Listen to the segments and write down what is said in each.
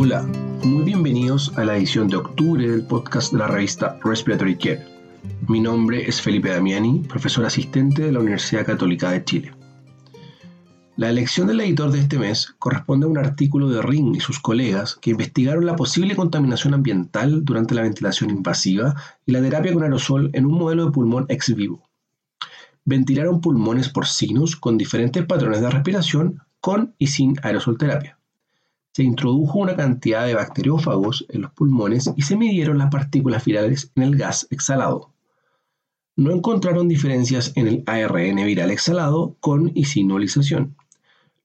Hola, muy bienvenidos a la edición de octubre del podcast de la revista Respiratory Care. Mi nombre es Felipe Damiani, profesor asistente de la Universidad Católica de Chile. La elección del editor de este mes corresponde a un artículo de Ring y sus colegas que investigaron la posible contaminación ambiental durante la ventilación invasiva y la terapia con aerosol en un modelo de pulmón ex vivo. Ventilaron pulmones porcinos con diferentes patrones de respiración con y sin aerosol terapia se introdujo una cantidad de bacteriófagos en los pulmones y se midieron las partículas virales en el gas exhalado. No encontraron diferencias en el ARN viral exhalado con y sin nebulización.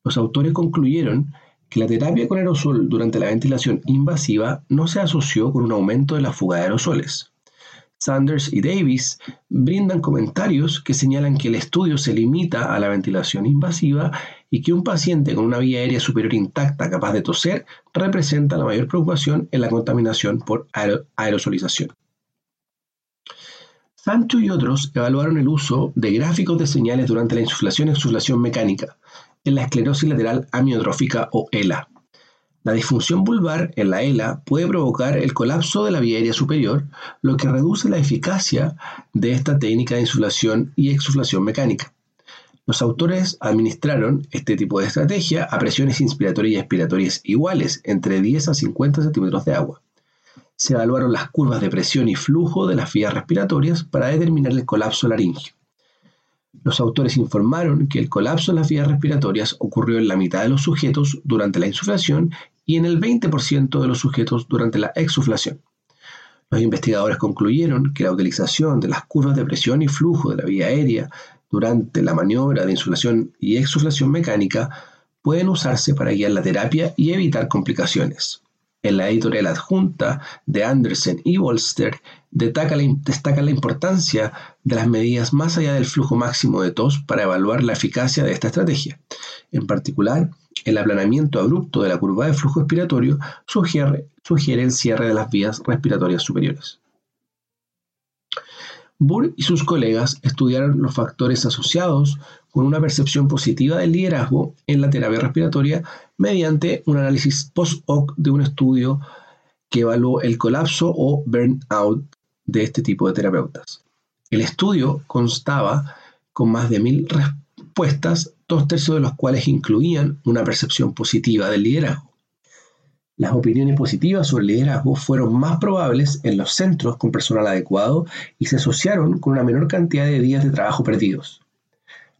Los autores concluyeron que la terapia con aerosol durante la ventilación invasiva no se asoció con un aumento de la fuga de aerosoles. Sanders y Davis brindan comentarios que señalan que el estudio se limita a la ventilación invasiva y que un paciente con una vía aérea superior intacta capaz de toser representa la mayor preocupación en la contaminación por aerosolización. Sancho y otros evaluaron el uso de gráficos de señales durante la insuflación y exuflación mecánica en la esclerosis lateral amiotrófica o ELA. La disfunción vulvar en la ELA puede provocar el colapso de la vía aérea superior, lo que reduce la eficacia de esta técnica de insuflación y exuflación mecánica. Los autores administraron este tipo de estrategia a presiones inspiratorias y expiratorias iguales, entre 10 a 50 centímetros de agua. Se evaluaron las curvas de presión y flujo de las vías respiratorias para determinar el colapso laringio. Los autores informaron que el colapso de las vías respiratorias ocurrió en la mitad de los sujetos durante la insuflación y en el 20% de los sujetos durante la exuflación. Los investigadores concluyeron que la utilización de las curvas de presión y flujo de la vía aérea durante la maniobra de insuflación y exuflación mecánica pueden usarse para guiar la terapia y evitar complicaciones. En la editorial adjunta de Andersen y Wolster destaca la, importancia de las medidas más allá del flujo máximo de tos para evaluar la eficacia de esta estrategia. En particular, el aplanamiento abrupto de la curva de flujo expiratorio sugiere, el cierre de las vías respiratorias superiores. Burr y sus colegas estudiaron los factores asociados con una percepción positiva del liderazgo en la terapia respiratoria mediante un análisis post-hoc de un estudio que evaluó el colapso o burnout de este tipo de terapeutas. El estudio constaba con más de mil respuestas dos tercios de los cuales incluían una percepción positiva del liderazgo. Las opiniones positivas sobre liderazgo fueron más probables en los centros con personal adecuado y se asociaron con una menor cantidad de días de trabajo perdidos.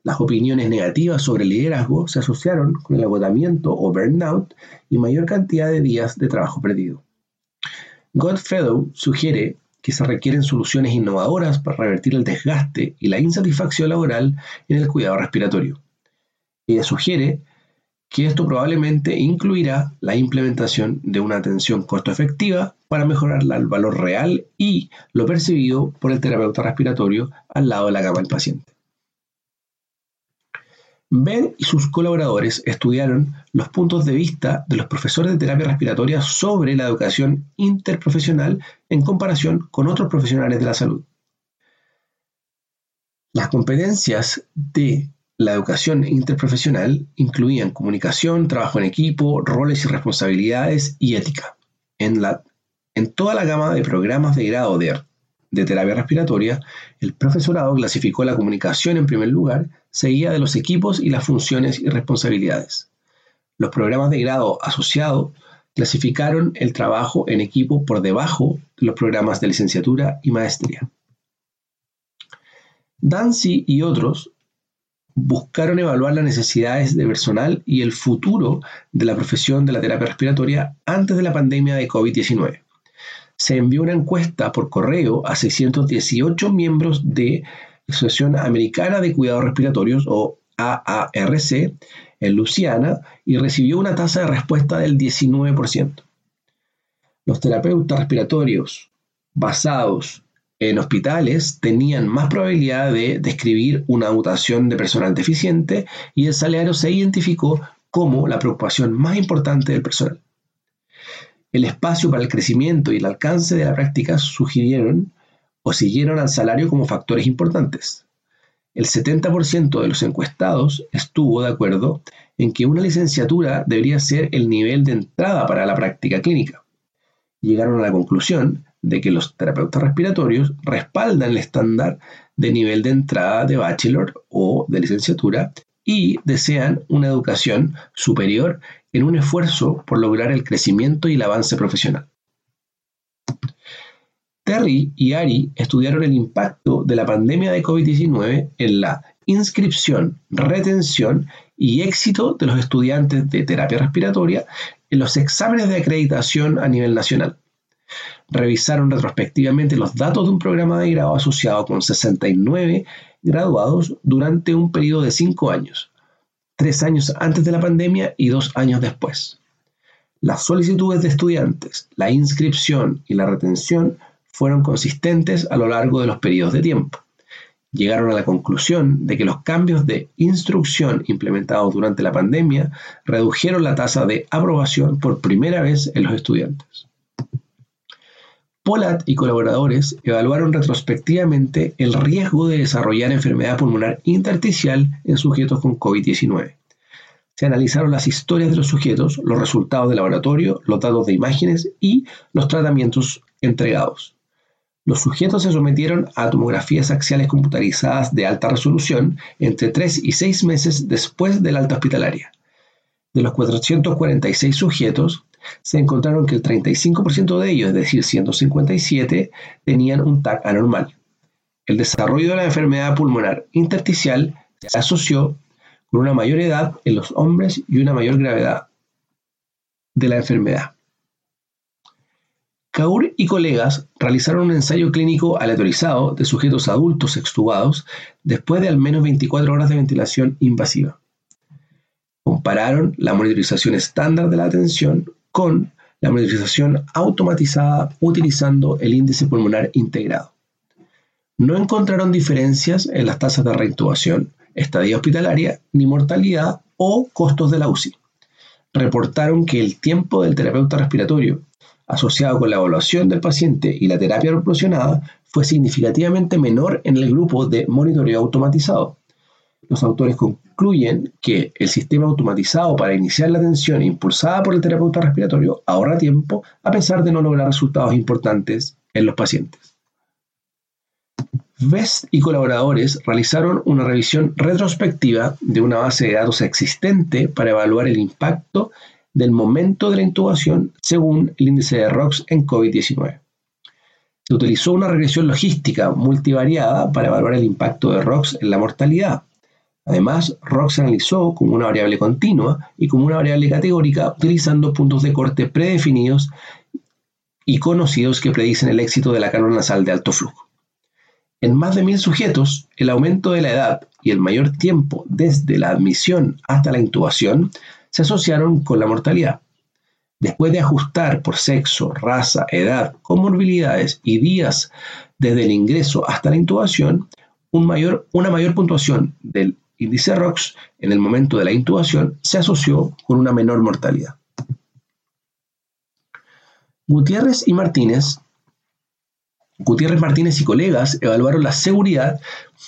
Las opiniones negativas sobre liderazgo se asociaron con el agotamiento o burnout y mayor cantidad de días de trabajo perdido. Godfellow sugiere que se requieren soluciones innovadoras para revertir el desgaste y la insatisfacción laboral en el cuidado respiratorio. Ella sugiere que esto probablemente incluirá la implementación de una atención costo efectiva para mejorar el valor real y lo percibido por el terapeuta respiratorio al lado de la cama del paciente. Ben y sus colaboradores estudiaron los puntos de vista de los profesores de terapia respiratoria sobre la educación interprofesional en comparación con otros profesionales de la salud. Las competencias de la educación interprofesional incluían comunicación, trabajo en equipo, roles y responsabilidades y ética. En, la, en toda la gama de programas de grado de, terapia respiratoria, el profesorado clasificó la comunicación en primer lugar, seguida de los equipos y las funciones y responsabilidades. Los programas de grado asociado clasificaron el trabajo en equipo por debajo de los programas de licenciatura y maestría. Dancy y otros buscaron evaluar las necesidades de personal y el futuro de la profesión de la terapia respiratoria antes de la pandemia de COVID-19. Se envió una encuesta por correo a 618 miembros de la Asociación Americana de Cuidados Respiratorios o AARC en Luciana y recibió una tasa de respuesta del 19%. Los terapeutas respiratorios basados en hospitales tenían más probabilidad de describir una mutación de personal deficiente y el salario se identificó como la preocupación más importante del personal. El espacio para el crecimiento y el alcance de la práctica sugirieron o siguieron al salario como factores importantes. el 70% de los encuestados estuvo de acuerdo en que una licenciatura debería ser el nivel de entrada para la práctica clínica. Llegaron a la conclusión de que los terapeutas respiratorios respaldan el estándar de nivel de entrada de bachelor o de licenciatura y desean una educación superior en un esfuerzo por lograr el crecimiento y el avance profesional. Terry y Ari estudiaron el impacto de la pandemia de COVID-19 en la inscripción, retención y éxito de los estudiantes de terapia respiratoria en los exámenes de acreditación a nivel nacional. Revisaron retrospectivamente los datos de un programa de grado asociado con 69 graduados durante un periodo de cinco años, tres años antes de la pandemia y dos años después. Las solicitudes de estudiantes, la inscripción y la retención fueron consistentes a lo largo de los periodos de tiempo. Llegaron a la conclusión de que los cambios de instrucción implementados durante la pandemia redujeron la tasa de aprobación por primera vez en los estudiantes. Polat y colaboradores evaluaron retrospectivamente el riesgo de desarrollar enfermedad pulmonar intersticial en sujetos con COVID-19. Se analizaron las historias de los sujetos, los resultados de laboratorio, los datos de imágenes y los tratamientos entregados. Los sujetos se sometieron a tomografías axiales computarizadas de alta resolución entre 3 y 6 meses después del alta hospitalaria. De los 446 sujetos, se encontraron que el 35% de ellos, es decir, 157, tenían un TAC anormal. El desarrollo de la enfermedad pulmonar intersticial se asoció con una mayor edad en los hombres y una mayor gravedad de la enfermedad. Kaur y colegas realizaron un ensayo clínico aleatorizado de sujetos adultos extubados después de al menos 24 horas de ventilación invasiva. Compararon la monitorización estándar de la atención con la monitorización automatizada utilizando el índice pulmonar integrado. No encontraron diferencias en las tasas de reintubación, estadía hospitalaria, ni mortalidad o costos de la UCI. Reportaron que el tiempo del terapeuta respiratorio asociado con la evaluación del paciente y la terapia proporcionada fue significativamente menor en el grupo de monitoreo automatizado. Los autores concluyen que el sistema automatizado para iniciar la atención impulsada por el terapeuta respiratorio ahorra tiempo a pesar de no lograr resultados importantes en los pacientes. Vest y colaboradores realizaron una revisión retrospectiva de una base de datos existente para evaluar el impacto del momento de la intubación según el índice de ROX en COVID-19. Se utilizó una regresión logística multivariada para evaluar el impacto de ROX en la mortalidad. Además, ROX analizó como una variable continua y como una variable categórica utilizando puntos de corte predefinidos y conocidos que predicen el éxito de la cánula nasal de alto flujo. En más de mil sujetos, el aumento de la edad y el mayor tiempo desde la admisión hasta la intubación se asociaron con la mortalidad. Después de ajustar por sexo, raza, edad, comorbilidades y días desde el ingreso hasta la intubación, una mayor puntuación del índice ROX en el momento de la intubación se asoció con una menor mortalidad. Gutiérrez y Martínez Gutiérrez Martínez y colegas evaluaron la seguridad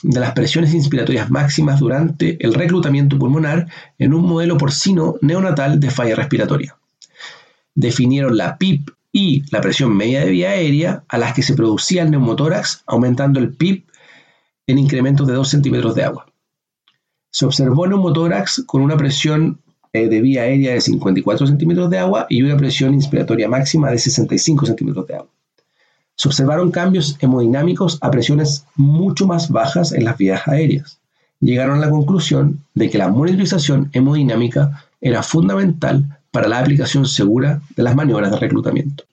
de las presiones inspiratorias máximas durante el reclutamiento pulmonar en un modelo porcino neonatal de falla respiratoria. Definieron la PIP y la presión media de vía aérea a las que se producía el neumotórax, aumentando el PIP en incrementos de 2 centímetros de agua. Se observó neumotórax con una presión eh, de vía aérea de 54 centímetros de agua y una presión inspiratoria máxima de 65 centímetros de agua se observaron cambios hemodinámicos a presiones mucho más bajas en las vías aéreas. Llegaron a la conclusión de que la monitorización hemodinámica era fundamental para la aplicación segura de las maniobras de reclutamiento.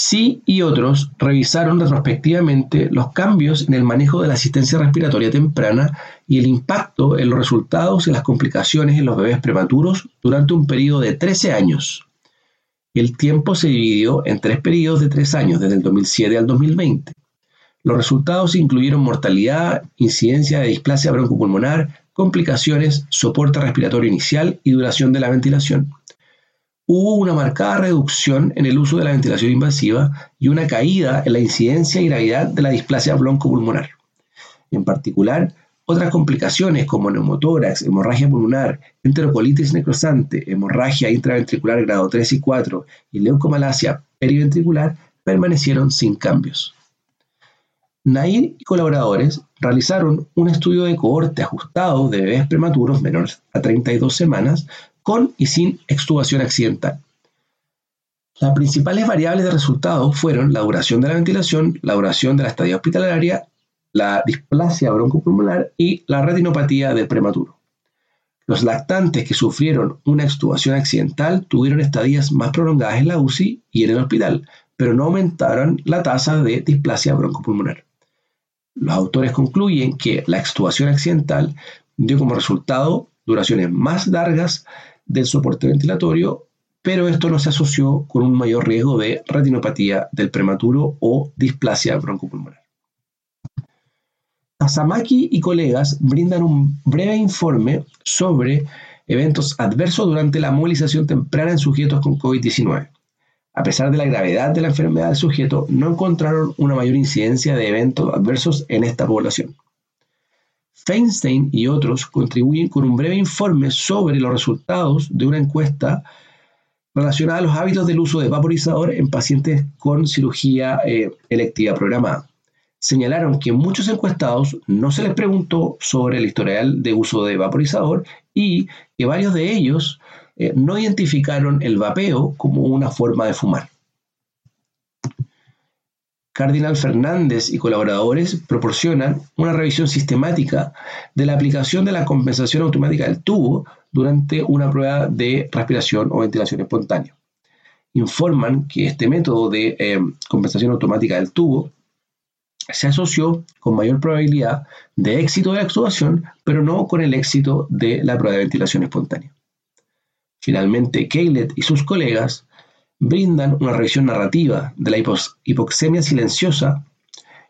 Sí y otros revisaron retrospectivamente los cambios en el manejo de la asistencia respiratoria temprana y el impacto en los resultados y las complicaciones en los bebés prematuros durante un periodo de 13 años el tiempo se dividió en tres periodos de tres años, desde el 2007 al 2020. Los resultados incluyeron mortalidad, incidencia de displasia broncopulmonar, complicaciones, soporte respiratorio inicial y duración de la ventilación. Hubo una marcada reducción en el uso de la ventilación invasiva y una caída en la incidencia y gravedad de la displasia broncopulmonar. En particular, otras complicaciones como neumotórax, hemorragia pulmonar, enterocolitis necrosante, hemorragia intraventricular grado 3 y 4 y leucomalacia periventricular permanecieron sin cambios. Nair y colaboradores realizaron un estudio de cohorte ajustado de bebés prematuros menores a 32 semanas con y sin extubación accidental. Las principales variables de resultado fueron la duración de la ventilación, la duración de la estadía hospitalaria, la displasia broncopulmonar y la retinopatía del prematuro. Los lactantes que sufrieron una extubación accidental tuvieron estadías más prolongadas en la UCI y en el hospital, pero no aumentaron la tasa de displasia broncopulmonar. Los autores concluyen que la extubación accidental dio como resultado duraciones más largas del soporte ventilatorio, pero esto no se asoció con un mayor riesgo de retinopatía del prematuro o displasia broncopulmonar. Asamaki y colegas brindan un breve informe sobre eventos adversos durante la movilización temprana en sujetos con COVID-19. A pesar de la gravedad de la enfermedad del sujeto, no encontraron una mayor incidencia de eventos adversos en esta población. Feinstein y otros contribuyen con un breve informe sobre los resultados de una encuesta relacionada a los hábitos del uso de vaporizador en pacientes con cirugía eh, electiva programada. Señalaron que muchos encuestados no se les preguntó sobre el historial de uso de vaporizador y que varios de ellos eh, no identificaron el vapeo como una forma de fumar. Cardinal Fernández y colaboradores proporcionan una revisión sistemática de la aplicación de la compensación automática del tubo durante una prueba de respiración o ventilación espontánea. Informan que este método de eh, compensación automática del tubo se asoció con mayor probabilidad de éxito de la extubación, pero no con el éxito de la prueba de ventilación espontánea. Finalmente, Kaylet y sus colegas brindan una revisión narrativa de la hipoxemia silenciosa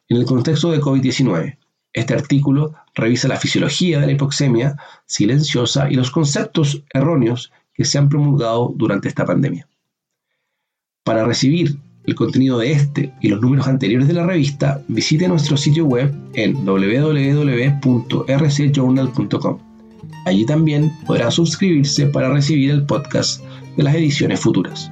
en el contexto de COVID-19. Este artículo revisa la fisiología de la hipoxemia silenciosa y los conceptos erróneos que se han promulgado durante esta pandemia. Para recibir el contenido de este y los números anteriores de la revista, visite nuestro sitio web en www.rcjournal.com. Allí también podrá suscribirse para recibir el podcast de las ediciones futuras.